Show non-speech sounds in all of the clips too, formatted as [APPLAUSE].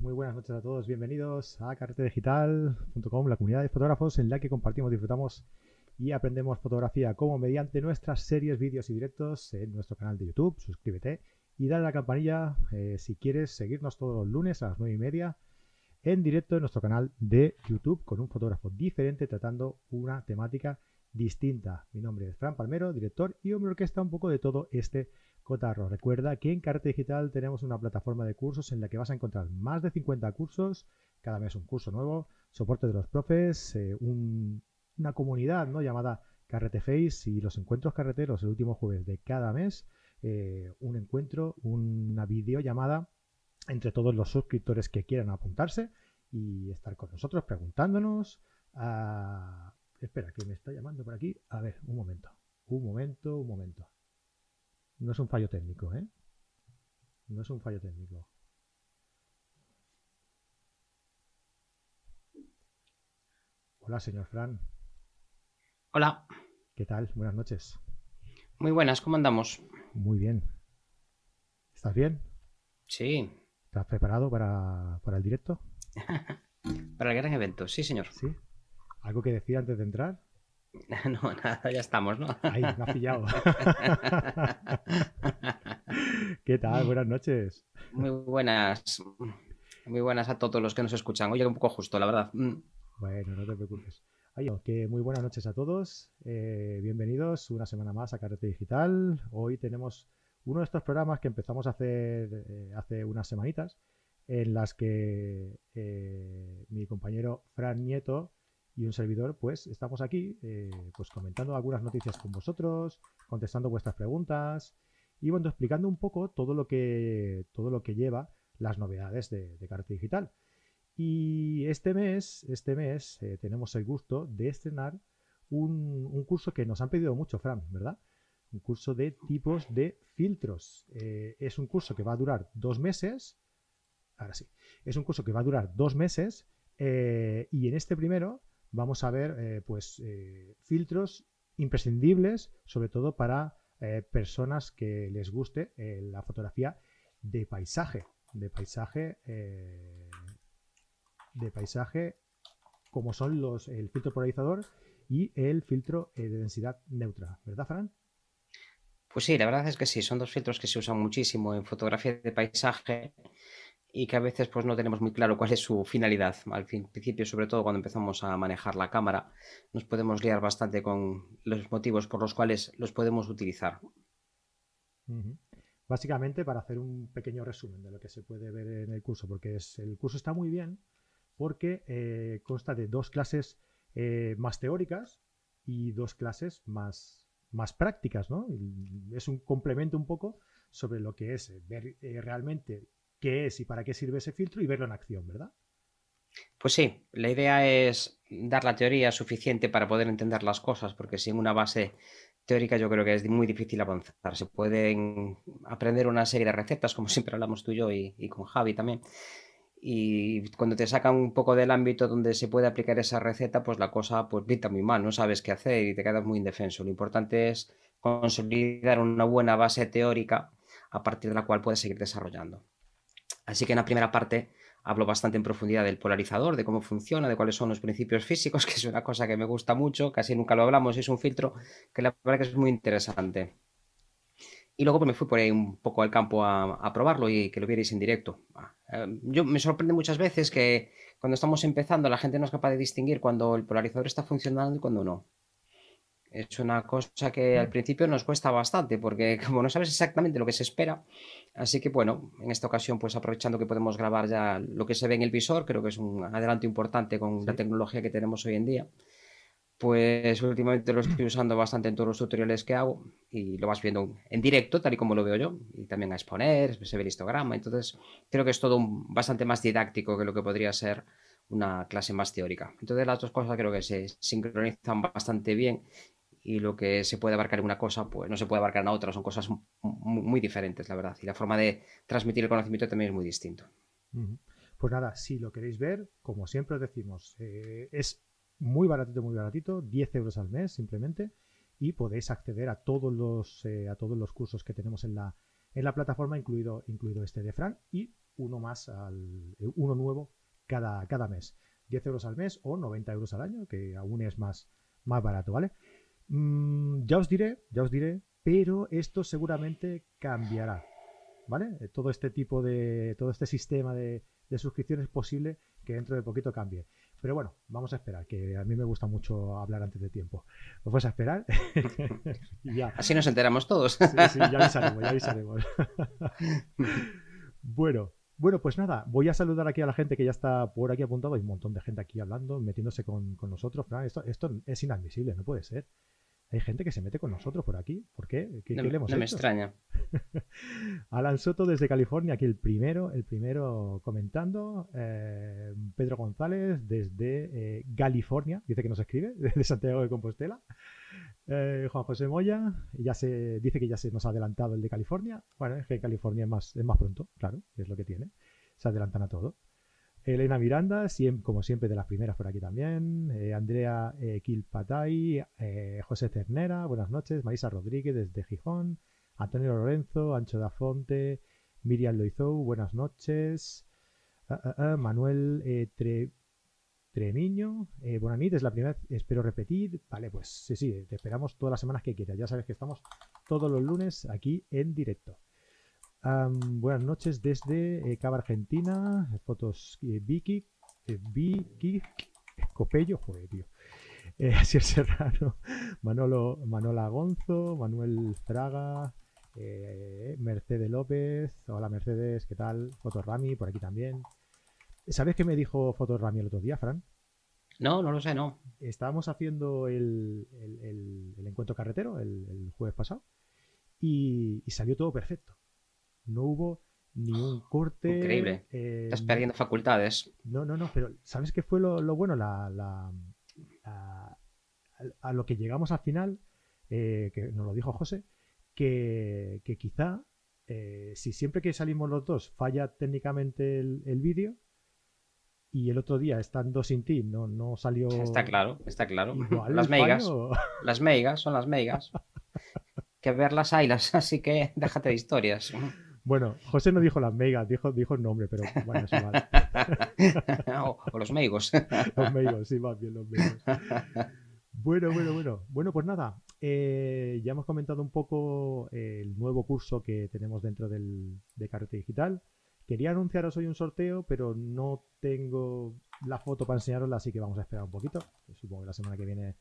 Muy buenas noches a todos. Bienvenidos a carretedigital.com, la comunidad de fotógrafos en la que compartimos, disfrutamos y aprendemos fotografía como mediante nuestras series, vídeos y directos en nuestro canal de YouTube. Suscríbete y dale a la campanilla eh, si quieres seguirnos todos los lunes a las 9 y media en directo en nuestro canal de YouTube con un fotógrafo diferente tratando una temática distinta. Mi nombre es Fran Palmero, director y hombre orquesta un poco de todo este cotarro. Recuerda que en Carta Digital tenemos una plataforma de cursos en la que vas a encontrar más de 50 cursos, cada mes un curso nuevo, soporte de los profes, eh, una comunidad ¿no? llamada Carrete Face y los encuentros carreteros el último jueves de cada mes, eh, un encuentro, una videollamada entre todos los suscriptores que quieran apuntarse y estar con nosotros preguntándonos. Ah, espera, que me está llamando por aquí. A ver, un momento. Un momento, un momento. No es un fallo técnico, ¿eh? No es un fallo técnico. Hola, señor Fran. Hola. ¿Qué tal? Buenas noches. Muy buenas, ¿cómo andamos? Muy bien. ¿Estás bien? Sí, ¿Estás preparado para, el directo? [LAUGHS] para el gran evento, sí, señor. Sí. ¿Algo que decir antes de entrar? [LAUGHS] No, nada, ya estamos, ¿no? Ahí, me ha pillado. [LAUGHS] ¿Qué tal? Buenas noches. Muy buenas. Muy buenas a todos los que nos escuchan. Oye, un poco justo, la verdad. Mm. Bueno, no te preocupes. Que muy buenas noches a todos. Eh, bienvenidos una semana más a Carrete Digital. Hoy tenemos uno de estos programas que empezamos a hacer eh, hace unas semanitas, en las que eh, mi compañero Fran Nieto y un servidor, pues estamos aquí eh, pues comentando algunas noticias con vosotros, contestando vuestras preguntas y bueno, explicando un poco todo lo que, todo lo que lleva las novedades de, de Digital. Y este mes, este mes tenemos el gusto de estrenar un, un curso que nos han pedido mucho, Fran, ¿verdad? Un curso de tipos de filtros. Eh, es un curso que va a durar dos meses. Ahora sí, es un curso que va a durar dos meses eh, y en este primero vamos a ver eh, pues filtros imprescindibles, sobre todo para personas que les guste la fotografía de paisaje, de paisaje, de paisaje, como son los el filtro polarizador y el filtro de densidad neutra, ¿verdad, Fran? Pues sí, la verdad es que sí, son dos filtros que se usan muchísimo en fotografía de paisaje y que a veces pues no tenemos muy claro cuál es su finalidad. Al principio, sobre todo cuando empezamos a manejar la cámara, nos podemos liar bastante con los motivos por los cuales los podemos utilizar. Básicamente, para hacer un pequeño resumen de lo que se puede ver en el curso, porque el curso está muy bien, porque eh, consta de dos clases eh, más teóricas y dos clases más, más prácticas, ¿no? Es un complemento un poco sobre lo que es eh, ver eh, realmente qué es y para qué sirve ese filtro y verlo en acción, ¿verdad? Pues sí, la idea es dar la teoría suficiente para poder entender las cosas, porque sin una base teórica yo creo que es muy difícil avanzar. Se pueden aprender una serie de recetas, como [LAUGHS] siempre hablamos tú y yo y con Javi también, y cuando te sacan un poco del ámbito donde se puede aplicar esa receta, pues la cosa pues pinta muy mal, no sabes qué hacer y te quedas muy indefenso. Lo importante es consolidar una buena base teórica a partir de la cual puedes seguir desarrollando. Así que en la primera parte hablo bastante en profundidad del polarizador, de cómo funciona, de cuáles son los principios físicos, [LAUGHS] que es una cosa que me gusta mucho, casi nunca lo hablamos, es un filtro que la verdad que es muy interesante. Y luego pues, me fui por ahí un poco al campo a, probarlo y que lo vierais en directo. Ah, eh, yo me sorprende muchas veces que cuando estamos empezando la gente no es capaz de distinguir cuando el polarizador está funcionando y cuando no. Es una cosa que al principio nos cuesta bastante porque [LAUGHS] como no sabes exactamente lo que se espera, así que bueno, en esta ocasión pues aprovechando que podemos grabar ya lo que se ve en el visor, creo que es un adelanto importante con la tecnología que tenemos hoy en día pues últimamente lo estoy usando bastante en todos los tutoriales que hago y lo vas viendo en directo, tal y como lo veo yo, y también a exponer, se ve el histograma, entonces creo que es todo bastante más didáctico que lo que podría ser una clase más teórica. Entonces las dos cosas creo que se sincronizan bastante bien y lo que se puede abarcar en una cosa, pues no se puede abarcar en otra, son cosas muy, diferentes, la verdad, y la forma de transmitir el conocimiento también es muy distinto. Pues nada, si lo queréis ver, como siempre os decimos, eh, es muy baratito, muy baratito, 10 euros al mes simplemente, y podéis acceder a todos los, eh, a todos los cursos que tenemos en la, en la plataforma, incluido, incluido este de Fran, y uno más, al, uno nuevo cada, cada mes. 10 euros al mes o 90 euros al año, que aún es más, más barato, ¿vale? Mm, ya os diré, ya os diré, pero esto seguramente cambiará, ¿vale? Eh, todo este tipo de, todo este sistema de, de suscripción es posible que dentro de poquito cambie. Pero bueno, vamos a esperar, que a mí me gusta mucho hablar antes de tiempo. Pues vas a esperar. [LAUGHS] ya. Así nos enteramos todos. sí, sí, ya avisaremos, ya avisaremos. [LAUGHS] bueno, bueno, pues nada, voy a saludar aquí a la gente que ya está por aquí apuntado. Hay un montón de gente aquí hablando, metiéndose con, con nosotros. Esto, esto es inadmisible, no puede ser. Hay gente que se mete con nosotros por aquí. ¿Por qué? ¿Qué, no, le hemos no me extraña. [LAUGHS] Alan Soto desde California, aquí el primero, el primero comentando. Eh, Pedro González desde eh, California, dice que nos escribe, [LAUGHS] desde Santiago de Compostela. Eh, Juan José Moya ya se dice que ya se nos ha adelantado el de California. Bueno, es que California es más, es más pronto, claro, es lo que tiene. Se adelantan a todo. Elena Miranda, como siempre de las primeras por aquí también. Eh, Andrea eh, Kilpatay, eh, José Cernera, buenas noches. Marisa Rodríguez desde Gijón. Antonio Lorenzo, Ancho da Fonte, Miriam Loizou, buenas noches. Ah, ah, ah, Manuel Tre, Tremiño, Bonanit, es la primera espero repetir. Vale, pues sí, sí, te esperamos todas las semanas que quieras. Ya sabes que estamos todos los lunes aquí en directo buenas noches desde eh, Cava, Argentina. Fotos eh, Vicky, eh, Vicky, Copello, joder, tío. [LAUGHS] Eh, Asier Serrano, [LAUGHS] Manolo, Manola Gonzo, Manuel Fraga, Mercedes López. Hola Mercedes, ¿qué tal? Fotos Rami, por aquí también. ¿Sabes qué me dijo Fotos Rami el otro día, Fran? No, no lo sé, no. Estábamos haciendo el, encuentro carretero el, jueves pasado y salió todo perfecto no hubo ni un corte. Increíble. Eh, Estás perdiendo facultades. No, no, no, pero ¿sabes qué fue lo, bueno? La, la, a, lo que llegamos al final, eh, que nos lo dijo José, que, quizá eh, si siempre que salimos los dos falla técnicamente el, vídeo y el otro día estando sin ti no, no salió. Está claro, está claro. las megas. [LAUGHS] Las megas son las megas. que verlas haylas, así que déjate de historias. Bueno, José no dijo las megas, dijo, dijo el nombre, pero bueno, eso [LAUGHS] vale. o, los meigos. [LAUGHS] los meigos, sí, más bien los meigos. Bueno, bueno, bueno. Bueno, pues nada, eh, ya hemos comentado un poco el nuevo curso que tenemos dentro del, de Carrete Digital. Quería anunciaros hoy un sorteo, pero no tengo la foto para enseñarosla, así que vamos a esperar un poquito. Supongo que la semana que viene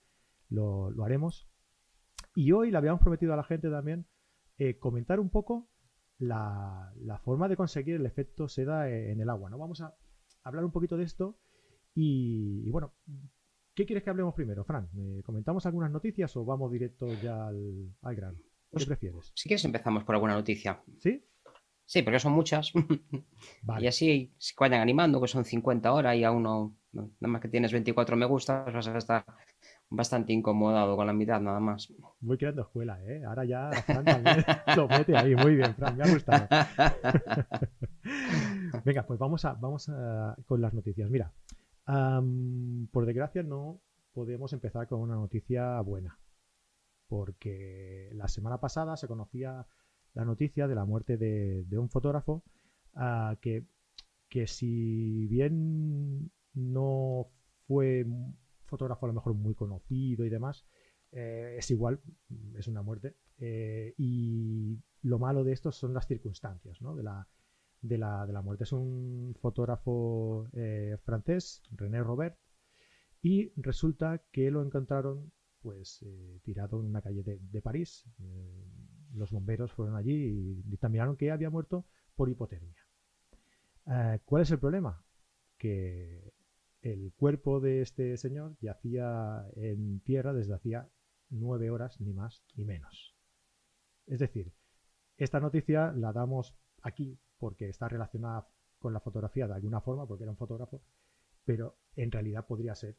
lo, haremos. Y hoy le habíamos prometido a la gente también eh, comentar un poco la, forma de conseguir el efecto seda en el agua. ¿no? Vamos a hablar un poquito de esto y, bueno, ¿qué quieres que hablemos primero, Fran? ¿Comentamos algunas noticias o vamos directo ya al, al grano? ¿Qué pues, prefieres? Si quieres empezamos por alguna noticia. ¿Sí? Sí, porque son muchas. [LAUGHS] Y así se vayan animando, que son 50 horas y a uno, nada más que tienes 24 me gusta, vas a estar bastante incomodado con la mitad nada más. Voy creando escuela, ¿eh? Ahora ya Fran también [LAUGHS] lo mete ahí. Muy bien, Fran, me ha gustado. [LAUGHS] Venga, pues vamos, a, vamos con las noticias. Mira, por desgracia no podemos empezar con una noticia buena. Porque la semana pasada se conocía la noticia de la muerte de, un fotógrafo ah, que, que si bien no fue fotógrafo a lo mejor muy conocido y demás, eh, es igual, es una muerte. Eh, y lo malo de esto son las circunstancias de, la, de, la, de, la, muerte. Es un fotógrafo eh, francés, René Robert, y resulta que lo encontraron pues tirado en una calle de, de París. los bomberos fueron allí y dictaminaron que había muerto por hipotermia. ¿Cuál es el problema? Que el cuerpo de este señor yacía en tierra desde hacía nueve horas, ni más ni menos. Es decir, esta noticia la damos aquí porque está relacionada con la fotografía de alguna forma, porque era un fotógrafo, pero en realidad podría ser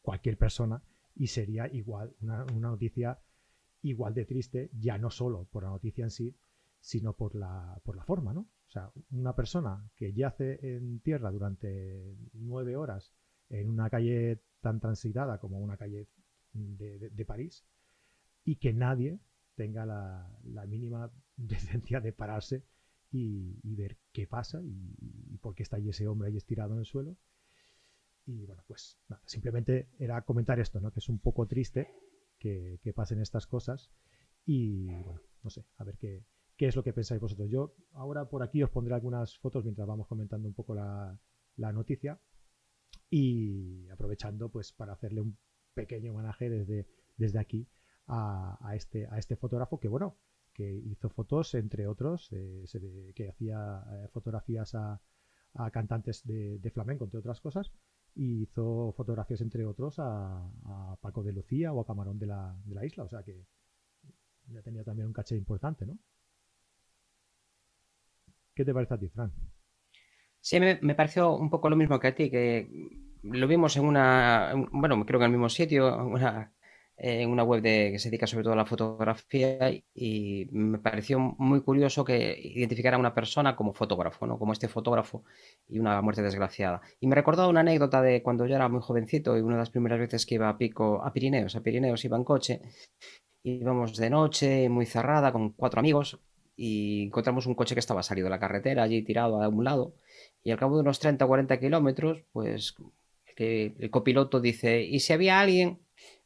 cualquier persona y sería igual, una, noticia igual de triste, ya no solo por la noticia en sí, sino por la, por la forma, ¿no? O sea, una persona que yace en tierra durante nueve horas en una calle tan transitada como una calle de, París y que nadie tenga la, mínima [LAUGHS] decencia de pararse y, ver qué pasa y, por qué está ahí ese hombre ahí estirado en el suelo. Y bueno, pues simplemente era comentar esto, ¿no? Que es un poco triste que, pasen estas cosas. Y bueno, no sé, a ver qué, qué, es lo que pensáis vosotros. Yo ahora por aquí os pondré algunas fotos mientras vamos comentando un poco la, la noticia. Y aprovechando pues para hacerle un pequeño homenaje desde, desde aquí a, a, este, a este fotógrafo que bueno, que hizo fotos, entre otros, eh, que hacía eh, fotografías a, cantantes de, flamenco, entre otras cosas, y hizo fotografías, entre otros, a, Paco de Lucía o a Camarón de la, de la isla, o sea que ya tenía también un caché importante, ¿no? ¿Qué te parece a ti, Fran? Sí, me, pareció un poco lo mismo que a ti, que lo vimos en una, bueno, creo que en el mismo sitio, en una web que se dedica sobre todo a la fotografía y me pareció muy curioso que identificara a una persona como fotógrafo, ¿no? como este fotógrafo y una muerte desgraciada. Y me recordó una anécdota de cuando yo era muy jovencito y una de las primeras veces que iba a Pico, a Pirineos, a Pirineos iba en coche, íbamos de noche, muy cerrada, con cuatro amigos y encontramos un coche que estaba salido de la carretera, allí tirado a un lado y al cabo de unos 30 o 40 kilómetros, pues el, el copiloto dice, ¿y si había alguien?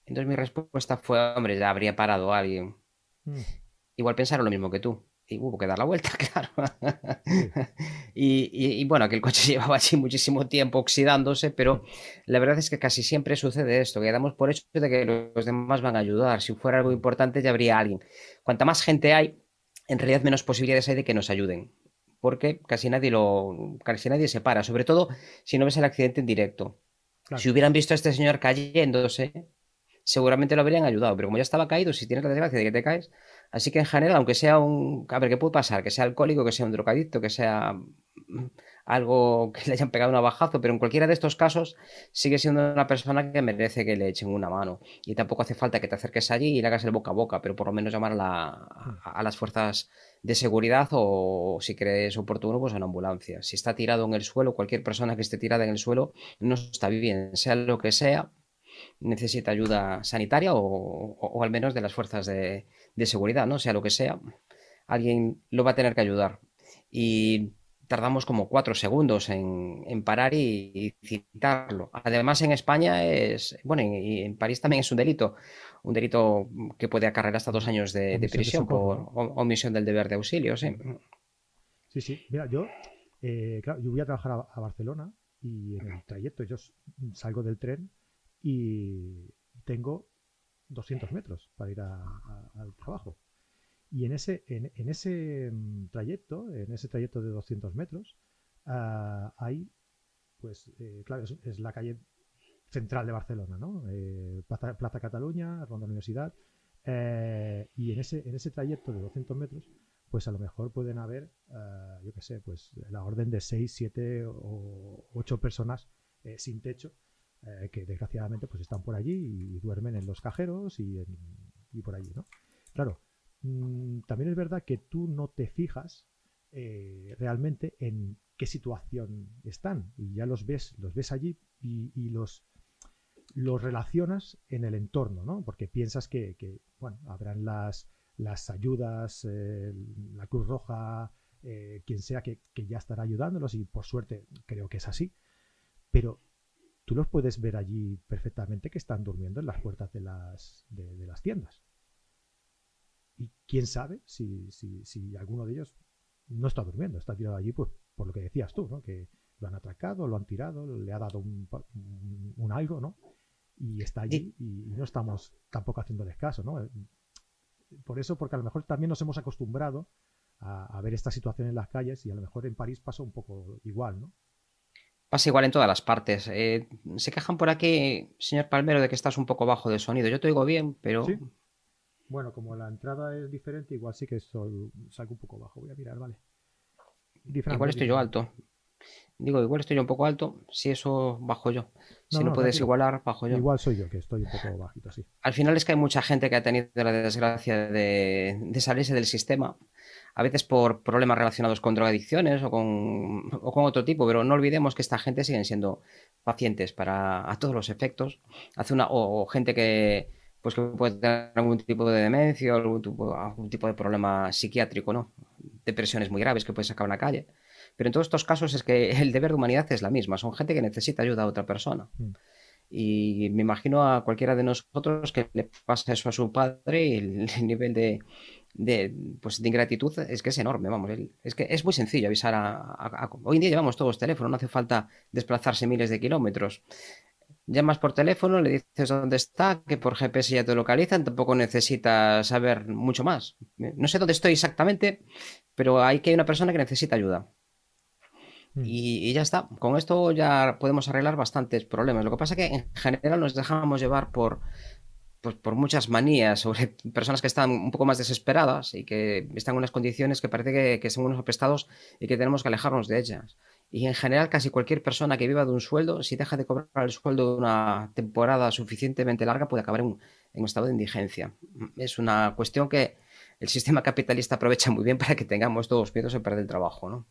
Entonces mi respuesta fue, hombre, ya habría parado alguien. Mm. Igual pensaron lo mismo que tú. Y hubo que dar la vuelta, [LAUGHS] claro. y, bueno, que el coche [LAUGHS] llevaba así muchísimo tiempo oxidándose, pero la verdad es que casi siempre sucede esto, que damos por hecho de que los demás van a ayudar. Si fuera algo importante ya habría alguien. Cuanta más gente hay, en realidad menos posibilidades hay de que nos ayuden. Porque casi nadie lo. casi nadie se para, sobre todo si no ves el accidente en directo. Si hubieran visto a este señor cayéndose, seguramente lo habrían ayudado, pero como ya estaba caído, si tienes la desgracia de que te caes, así que en general, aunque sea un, a ver, ¿qué puede pasar? Que sea alcohólico, que sea un drogadicto, que sea algo que le hayan pegado un abajazo, pero en cualquiera de estos casos sigue siendo una persona que merece que le echen una mano. Y tampoco hace falta que te acerques allí y le hagas el boca a boca, pero por lo menos llamar a, a las fuerzas de seguridad o, si crees oportuno, pues a una ambulancia. Si está tirado en el suelo, cualquier persona que esté tirada en el suelo no está bien, sea lo que sea, necesita ayuda sanitaria o, al menos de las fuerzas de, seguridad, ¿no? Sea lo que sea, alguien lo va a tener que ayudar. Y tardamos como cuatro segundos en, parar y, citarlo. Además, en España es, bueno, y en, París también es un delito, un delito que puede acarrear hasta dos años de, prisión por omisión del deber de auxilio, sí. Sí, sí. Mira, yo, eh, claro, yo voy a trabajar a Barcelona y en el trayecto yo salgo del tren y tengo 200 metros para ir al trabajo. Y en ese, en, ese mm, trayecto, en ese trayecto de 200 metros, ah, hay, pues, eh, claro, es, la calle central de Barcelona, ¿no? Eh, Plaza, Cataluña, Ronda Universidad. Eh, y en ese, en ese trayecto de 200 metros, pues a lo mejor pueden haber, ah, yo qué sé, pues la orden de 6, 7 o 8 personas sin techo que desgraciadamente pues están por allí y, duermen en los cajeros y, por allí, ¿no? Claro, mm, también es verdad que tú no te fijas eh, realmente en qué situación están y ya los ves, los ves allí y, los los relacionas en el entorno, ¿no? Porque piensas que, bueno, habrán las, las ayudas, eh, la Cruz Roja, quien sea que, que, ya estará ayudándolos y por suerte creo que es así. Pero tú los puedes ver allí perfectamente que están durmiendo en las puertas de las, de, las tiendas. Y quién sabe si, si, alguno de ellos no está durmiendo, está tirado allí pues, por lo que decías tú, ¿no? que lo han atracado, lo han tirado, le ha dado un, algo, ¿no? Y está allí y, no estamos tampoco haciéndoles caso, ¿no? Por eso, porque a lo mejor también nos hemos acostumbrado a, a ver esta situación en las calles y a lo mejor en París pasó un poco igual, ¿no? Pasa igual en todas las partes. Eh, se quejan por aquí, señor Palmero, de que estás un poco bajo de sonido. Yo te oigo bien, pero. ¿Sí? Bueno, como la entrada es diferente, igual sí que soy, salgo un poco bajo. Voy a mirar, vale. igual estoy yo alto. Digo, igual estoy yo un poco alto. Si eso, bajo yo. Si no, puedes igualar, bajo yo. Igual soy yo, que estoy un poco bajito, sí. Al final es que hay mucha gente que ha tenido la desgracia de, de salirse del sistema a veces por problemas relacionados con drogadicciones o con, o con otro tipo, pero no olvidemos que esta gente siguen siendo pacientes para a todos los efectos. Hace una, o, gente que pues que puede tener algún tipo de demencia o algún tipo, algún tipo de problema psiquiátrico, ¿no? Depresiones muy graves que puede sacar a la calle. Pero en todos estos casos es que [LAUGHS] el deber de humanidad es la misma, son gente que necesita ayuda a otra persona. Mm. Y me imagino a cualquiera de nosotros que le pasa eso a su padre y el, [LAUGHS] nivel de, de, pues, de ingratitud es que es enorme, vamos. Es que es muy sencillo avisar a, Hoy en día llevamos todos teléfono, no hace falta desplazarse miles de kilómetros. Llamas por teléfono, le dices dónde está, que por GPS ya te localizan, tampoco necesitas saber mucho más. No sé dónde estoy exactamente, pero hay que hay una persona que necesita ayuda. Mm. Y, ya está. Con esto ya podemos arreglar bastantes problemas. Lo que pasa es que en general nos dejamos llevar por, pues, por muchas manías sobre [LAUGHS] personas que están un poco más desesperadas y que están en unas condiciones que parece que, son unos apestados y que tenemos que alejarnos de ellas. Y en general casi cualquier persona que viva de un sueldo, si deja de cobrar el sueldo una temporada suficientemente larga, puede acabar en un estado de indigencia. Es una cuestión que el sistema capitalista aprovecha muy bien [LAUGHS] para que tengamos todos miedos a perder el trabajo. ¿no?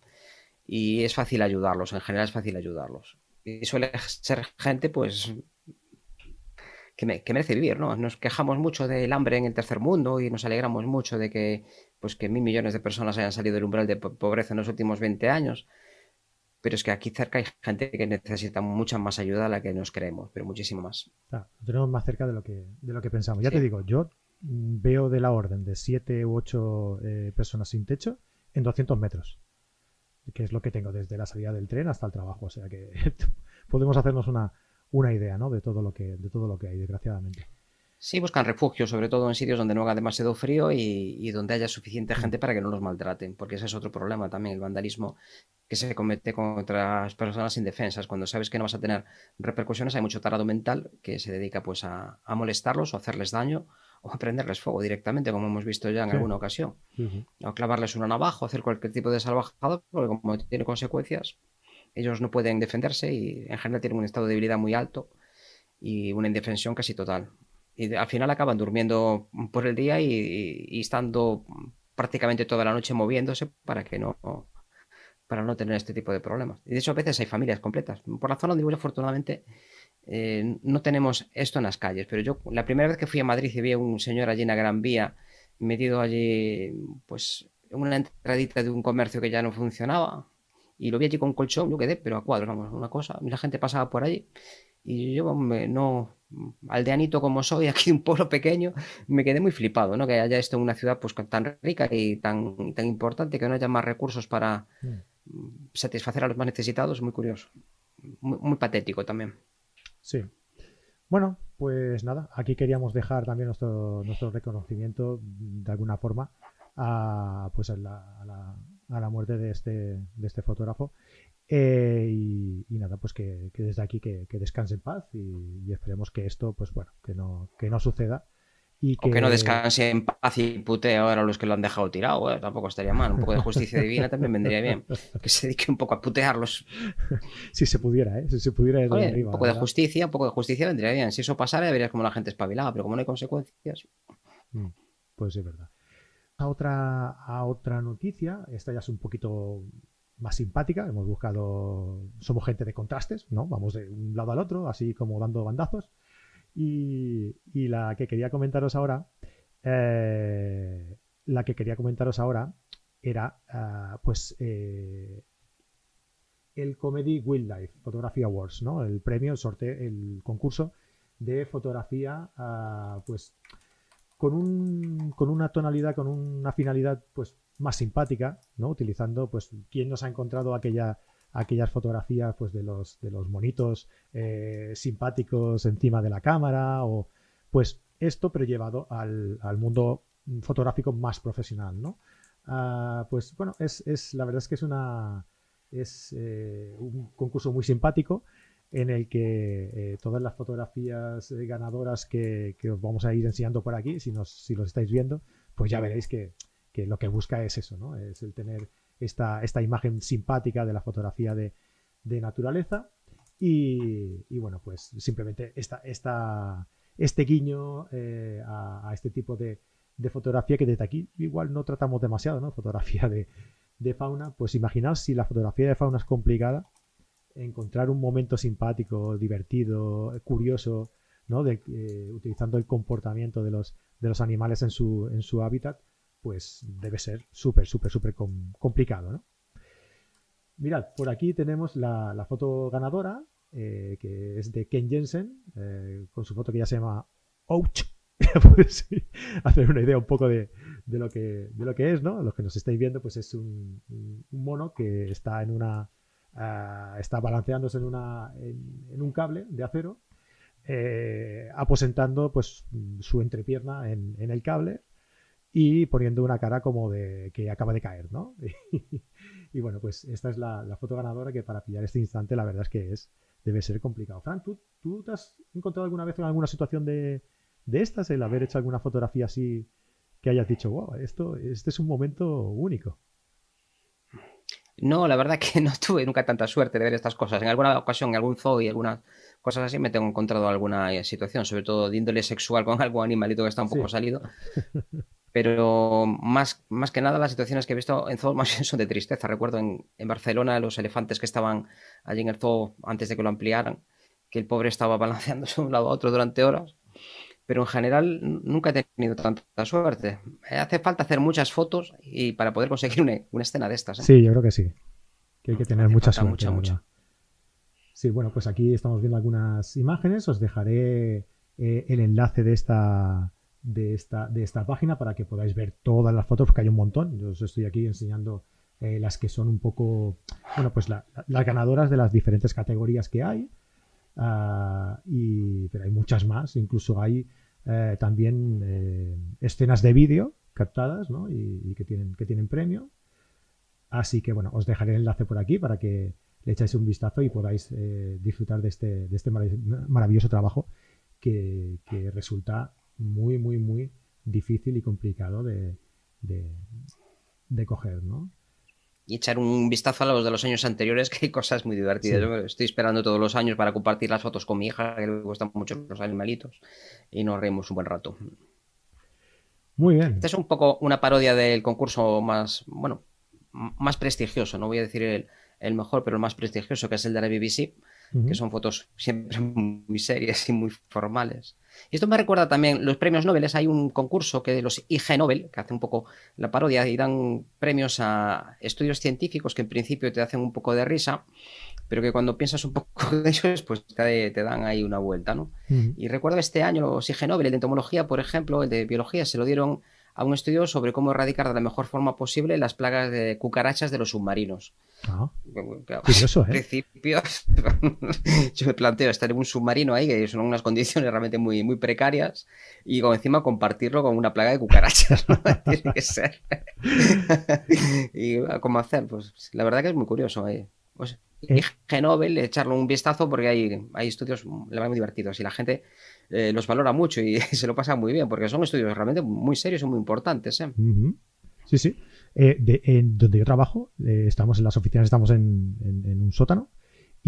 y es fácil ayudarlos, en general es fácil ayudarlos. Y suele ser gente, pues, que, merece vivir, ¿no? Nos quejamos mucho del hambre en el tercer mundo y nos alegramos mucho de que, pues, que mil millones de personas hayan salido del umbral de pobreza en los últimos 20 años. Pero es que aquí cerca hay gente que necesita mucha más ayuda a la que nos creemos, pero muchísimo más. lo tenemos más cerca de lo que, de lo que pensamos. Ya te digo, yo veo de la orden de 7 u 8 eh, personas sin techo en 200 metros que es lo que tengo desde la salida del tren hasta el trabajo. O sea que [LAUGHS] podemos hacernos una, una idea ¿no? de, todo lo que, de todo lo que hay, desgraciadamente. Sí, buscan refugio, sobre todo en sitios donde no haga demasiado frío y, donde haya suficiente mm. gente para que no los maltraten, porque ese es otro problema también, el vandalismo que se comete contra las personas indefensas. Cuando sabes que no vas a tener repercusiones, hay mucho tarado mental que se dedica pues a, a molestarlos o hacerles daño o a prenderles fuego directamente, como hemos visto ya en alguna ocasión. O clavarles una navaja, o hacer cualquier tipo de salvajado, porque como tiene consecuencias, ellos no pueden defenderse y en general tienen un estado de debilidad muy alto y una indefensión casi total. Y al final acaban durmiendo por el día y, estando prácticamente toda la noche moviéndose para que no para no tener este tipo de problemas. Y de hecho a veces hay familias completas. Por la zona donde vivo afortunadamente eh, no tenemos esto en las calles, pero yo la primera vez que fui a Madrid y vi a un señor allí en la Gran Vía metido allí, pues, en una entradita de un comercio que ya no funcionaba, y lo vi allí con colchón, yo quedé, pero a cuadros, vamos, una cosa, y la gente pasaba por allí, y yo, no, aldeanito como soy, [LAUGHS] aquí un pueblo pequeño, me quedé muy flipado, ¿no? Que haya esto en una ciudad pues tan rica y tan, tan importante, que no haya más recursos para mm. satisfacer a los más necesitados, muy curioso, muy patético también. Sí. Bueno, pues nada, aquí queríamos dejar también nuestro, nuestro reconocimiento de alguna forma a, pues a la, a la, muerte de este, de este fotógrafo. Eh, y, nada, pues que, desde aquí que, descanse en paz y, y, esperemos que esto, pues bueno, que no, que no suceda o que no descanse en paz y putee ahora los que lo han dejado tirado, eh, tampoco estaría mal. Un poco de justicia divina también vendría bien. [LAUGHS] Que se dedique un poco a putearlos. [LAUGHS] Si se pudiera, ¿eh? Si se pudiera Un poco de justicia, un poco de justicia vendría bien. Si eso pasara, verías como la gente espabilaba, pero como no hay consecuencias. Mm, pues es verdad. A otra, a otra noticia, esta ya es un poquito más simpática. Hemos buscado. Somos gente de contrastes, ¿no? Vamos de un lado al otro, así como dando bandazos. Y, la que quería comentaros ahora, eh, la que quería comentaros ahora era, ah, pues, eh, el Comedy Wildlife Photography Awards, ¿no? El premio, el sorteo, el concurso de fotografía, ah, pues, con, un, con una tonalidad, con una finalidad, pues, más simpática, ¿no? Utilizando, pues, quién nos ha encontrado aquella aquellas fotografías pues de los de los monitos eh, simpáticos encima de la cámara o pues esto pero llevado al, mundo fotográfico más profesional no ah, pues bueno es, la verdad es que es una es eh, un concurso muy simpático en el que eh, todas las fotografías ganadoras que, os vamos a ir enseñando por aquí si nos si los estáis viendo pues ya veréis que, que lo que busca es eso no es el tener esta, esta imagen simpática de la fotografía de, naturaleza. Y, bueno, pues simplemente esta, esta, este guiño eh, a, este tipo de, fotografía que desde aquí igual no tratamos demasiado, ¿no? Fotografía de, fauna. Pues imaginaos si la fotografía de fauna es complicada, encontrar un momento simpático, divertido, curioso, ¿no? De, eh, utilizando el comportamiento de los, de los animales en su, en su hábitat, pues debe ser súper, súper, súper complicado, ¿no? mirad, por aquí tenemos la, foto ganadora, eh, que es de Ken Jensen, eh, con su foto que ya se llama Ouch. [LAUGHS] Puedes hacer una idea un poco de, lo que, de lo que es, ¿no? Los que nos estáis viendo, pues es un, mono que está en una. Ah, está balanceándose en, una, en, un cable de acero, eh, aposentando pues su entrepierna en, en el cable y poniendo una cara como de que acaba de caer, ¿no? [LAUGHS] y bueno, pues esta es la, foto ganadora que para pillar este instante la verdad es que es debe ser complicado. Frank, ¿tú, ¿tú te has encontrado alguna vez en alguna situación de, de estas, el haber hecho alguna fotografía así que hayas dicho, wow, esto, este es un momento único? No, la verdad [LAUGHS] que no tuve nunca tanta suerte de ver estas cosas. En alguna ocasión, en algún zoo y algunas cosas así, me tengo encontrado alguna eh, situación, sobre todo de índole sexual con [LAUGHS] algún animalito que está un poco salido. [LAUGHS] pero más, más que nada las situaciones que he visto en zoos [LAUGHS] más son de tristeza. Recuerdo en, en, Barcelona los elefantes que estaban allí en el zoo antes de que lo ampliaran, que el pobre estaba balanceándose de un lado a otro durante horas. Pero en general nunca he tenido tanta suerte. Hace falta hacer muchas fotos y para poder conseguir una, escena de estas. ¿eh? Sí, yo creo que sí. Que hay que tener mucha suerte. Mucha, Sí, bueno, pues aquí estamos viendo algunas imágenes. Os dejaré eh, el enlace de esta, de esta, de esta página para que podáis ver todas las fotos, porque hay un montón. Yo os estoy aquí enseñando eh, las que son un poco, bueno, pues las ganadoras de las diferentes categorías que hay. Ah, y, pero hay muchas más, incluso hay eh, también escenas de vídeo captadas ¿no? y, que, tienen, que tienen premio. Así que bueno, os dejaré el enlace por aquí para que le echáis un vistazo y podáis disfrutar de este, de este maravilloso trabajo que, que resulta muy, muy, muy difícil y complicado de, de, coger, ¿no? y echar un vistazo a los de los años anteriores, [LAUGHS] que hay cosas muy divertidas. Yo estoy esperando todos los años para compartir las fotos con mi hija, que le gustan mucho los animalitos, y nos reímos un buen rato. Muy bien. Esta es un poco una parodia del concurso más, bueno, más prestigioso, no voy a decir el, el mejor, pero el más prestigioso, que es el de la BBC, que son fotos siempre [LAUGHS] muy serias y muy formales. Y esto me recuerda también los premios Nobel. Hay un concurso que de los IG Nobel, que hace un poco la parodia y dan premios a estudios científicos que en principio te hacen un poco de risa, pero que cuando piensas un poco [LAUGHS] de ellos, pues te, dan ahí una vuelta, ¿no? Y recuerdo este año los IG Nobel, el de entomología, por ejemplo, el de biología, se lo dieron a un estudio sobre cómo erradicar de la mejor forma posible las plagas de cucarachas de los submarinos. Ah, curioso, ¿eh? [LAUGHS] principio, [LAUGHS] yo me planteo estar en un submarino ahí, que son unas condiciones realmente muy, muy precarias, y como encima compartirlo con una plaga de cucarachas. [LAUGHS] Tiene que ser. y cómo hacer, pues la verdad que es muy curioso. ahí. Pues, y Genobel, echarle un vistazo porque hay, hay estudios muy divertidos y la gente eh, los valora mucho y [LAUGHS] se lo pasa muy bien, porque son estudios realmente muy serios y muy importantes. ¿eh? Sí, sí. Eh, en donde yo trabajo, estamos en las oficinas, estamos en, un sótano.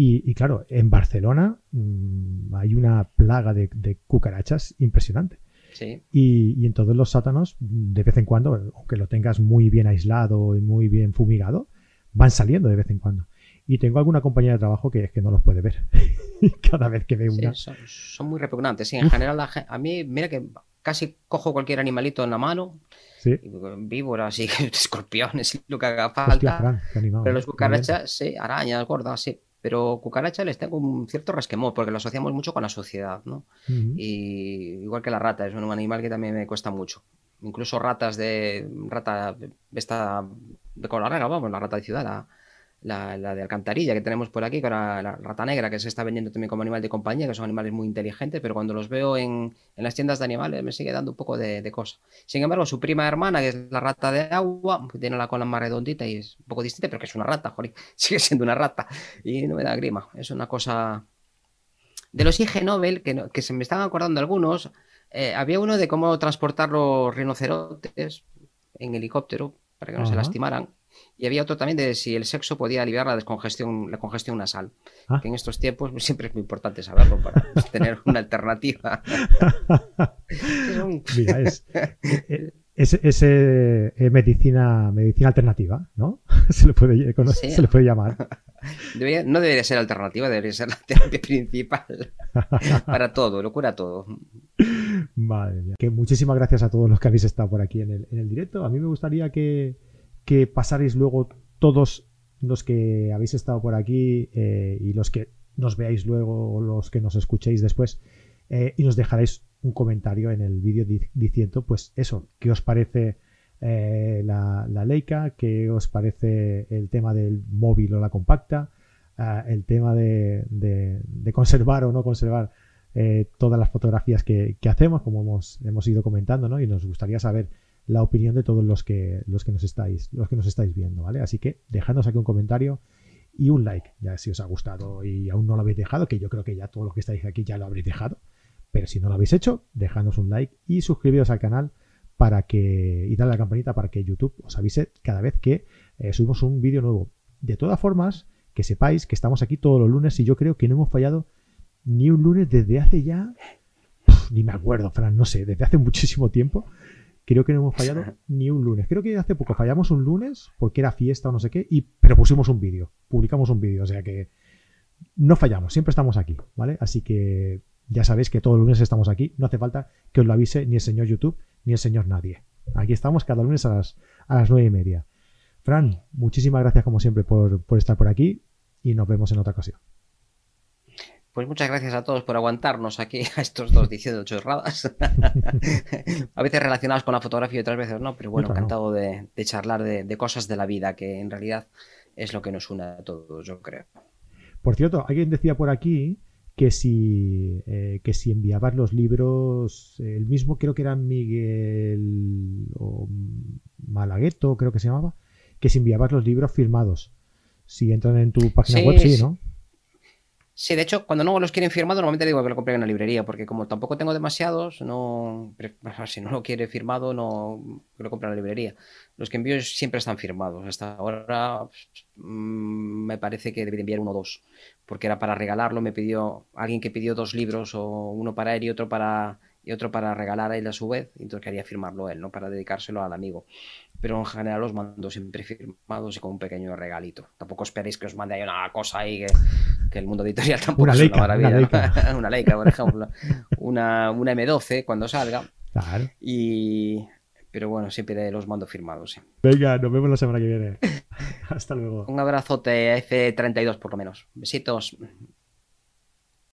Y, claro, en Barcelona mm, hay una plaga de, cucarachas impresionante. Sí. Y, en todos los sótanos, de vez en cuando, aunque lo tengas muy bien aislado y muy bien fumigado, van saliendo de vez en cuando. Y tengo alguna compañía de trabajo que es que no los puede ver. [LAUGHS] Cada vez que ve una. son, muy repugnantes. Sí, en general, a mí, mira que casi cojo cualquier animalito en la mano. Sí. Víboras y [LAUGHS] escorpiones lo que haga falta. pero los cucarachas, sí, arañas, gordas, sí. Pero cucarachas les tengo un cierto resquemor porque lo asociamos mucho con la sociedad, ¿no? Y igual que la rata, es un animal que también me cuesta mucho. Incluso ratas de. rata esta de color vamos, la rata de ciudad, la, de alcantarilla que tenemos por aquí, que era la rata negra, que se está vendiendo también como animal de compañía, que son animales muy inteligentes, pero cuando los veo en, las tiendas de animales me sigue dando un poco de, cosa. Sin embargo, su prima hermana, que es la rata de agua, que tiene la cola más redondita y es un poco distinta, pero que es una rata, joder, [LAUGHS] sigue siendo una rata. Y no me da grima, es una cosa... De los IG Nobel, que, que se me están acordando algunos, eh, había uno de cómo transportar los rinocerontes en helicóptero para que no se lastimaran. Y había otro también de si el sexo podía aliviar la descongestión, la congestión nasal. Ah. Que en estos tiempos siempre es muy importante saberlo para [LAUGHS] tener una alternativa. [LAUGHS] Mira, es, eh, es, eh, medicina, medicina alternativa, ¿no? [LAUGHS] Se le puede, se le puede llamar. no debería ser alternativa, debería ser la terapia principal para todo, lo cura todo. Vale, que muchísimas gracias a todos los que habéis estado por aquí en el, en el directo. A mí me gustaría que, que pasaréis luego todos los que habéis estado por aquí eh, y los que nos veáis luego o los que nos escuchéis después eh, y nos dejaréis un comentario en el vídeo diciendo, pues eso, qué os parece eh, la, Leica, qué os parece el tema del móvil o la compacta, ah, el tema de, conservar o no conservar todas las fotografías que, hacemos, como hemos, hemos ido comentando, ¿no? Y nos gustaría saber la opinión de todos los que, los que nos estáis, los que nos estáis viendo, ¿vale? Así que dejadnos aquí un comentario y un like, ya si os ha gustado y aún no lo habéis dejado, que yo creo que ya todo lo que estáis aquí ya lo habréis dejado. Pero si no lo habéis hecho, dejadnos un like y suscribiros al canal para que y dale a la campanita para que YouTube os avise cada vez que eh, subimos un vídeo nuevo. De todas formas, que sepáis que estamos aquí todos los lunes y yo creo que no hemos fallado ni un lunes desde hace ya ni me acuerdo, Fran, no sé, desde hace muchísimo tiempo. Creo que no hemos fallado ni un lunes. Creo que hace poco fallamos un lunes porque era fiesta o no sé qué, y, pero pusimos un vídeo, publicamos un vídeo, o sea que no fallamos, siempre estamos aquí, ¿vale? Así que ya sabéis que todos los lunes estamos aquí. No hace falta que os lo avise ni el señor YouTube ni el señor nadie. Aquí estamos cada lunes a las, a las nueve y media. Fran, muchísimas gracias como siempre por, estar por aquí y nos vemos en otra ocasión. Pues muchas gracias a todos por aguantarnos aquí [LAUGHS] a estos dos diciendo chorradas. [LAUGHS] a veces relacionadas con la fotografía y otras veces no, pero bueno, encantado de, charlar de, de, cosas de la vida, que en realidad es lo que nos une a todos, yo creo. Por cierto, alguien decía por aquí que si, eh, que si enviabas los libros, el mismo creo que era Miguel o Malagueto, creo que se llamaba, que si enviabas los libros firmados. Si entran en tu página web, sí, ¿no? Sí, de hecho, cuando no los quieren firmado, normalmente digo que lo compren en la librería, porque como tampoco tengo demasiados, no [LAUGHS] si no lo quiere firmado, no lo compro en la librería. Los que envío siempre están firmados. Hasta ahora mm, me parece que debería enviar uno o dos, porque era para regalarlo. Me pidió alguien que pidió dos libros, o uno para él y otro para y otro para regalar a él a su vez, y entonces quería firmarlo él, ¿no? Para dedicárselo al amigo pero en general los mando siempre firmados y con un pequeño regalito. Tampoco esperéis que os mande ahí una cosa ahí que, el mundo editorial [LAUGHS] tampoco una es una maravilla. [LAUGHS] Una Leica, por ejemplo. Una, una M12 cuando salga. Claro. Y... Pero bueno, siempre los mando firmados. Sí. Venga, nos vemos la semana que viene. [LAUGHS] Hasta luego. Un abrazote F32 por lo menos. Besitos.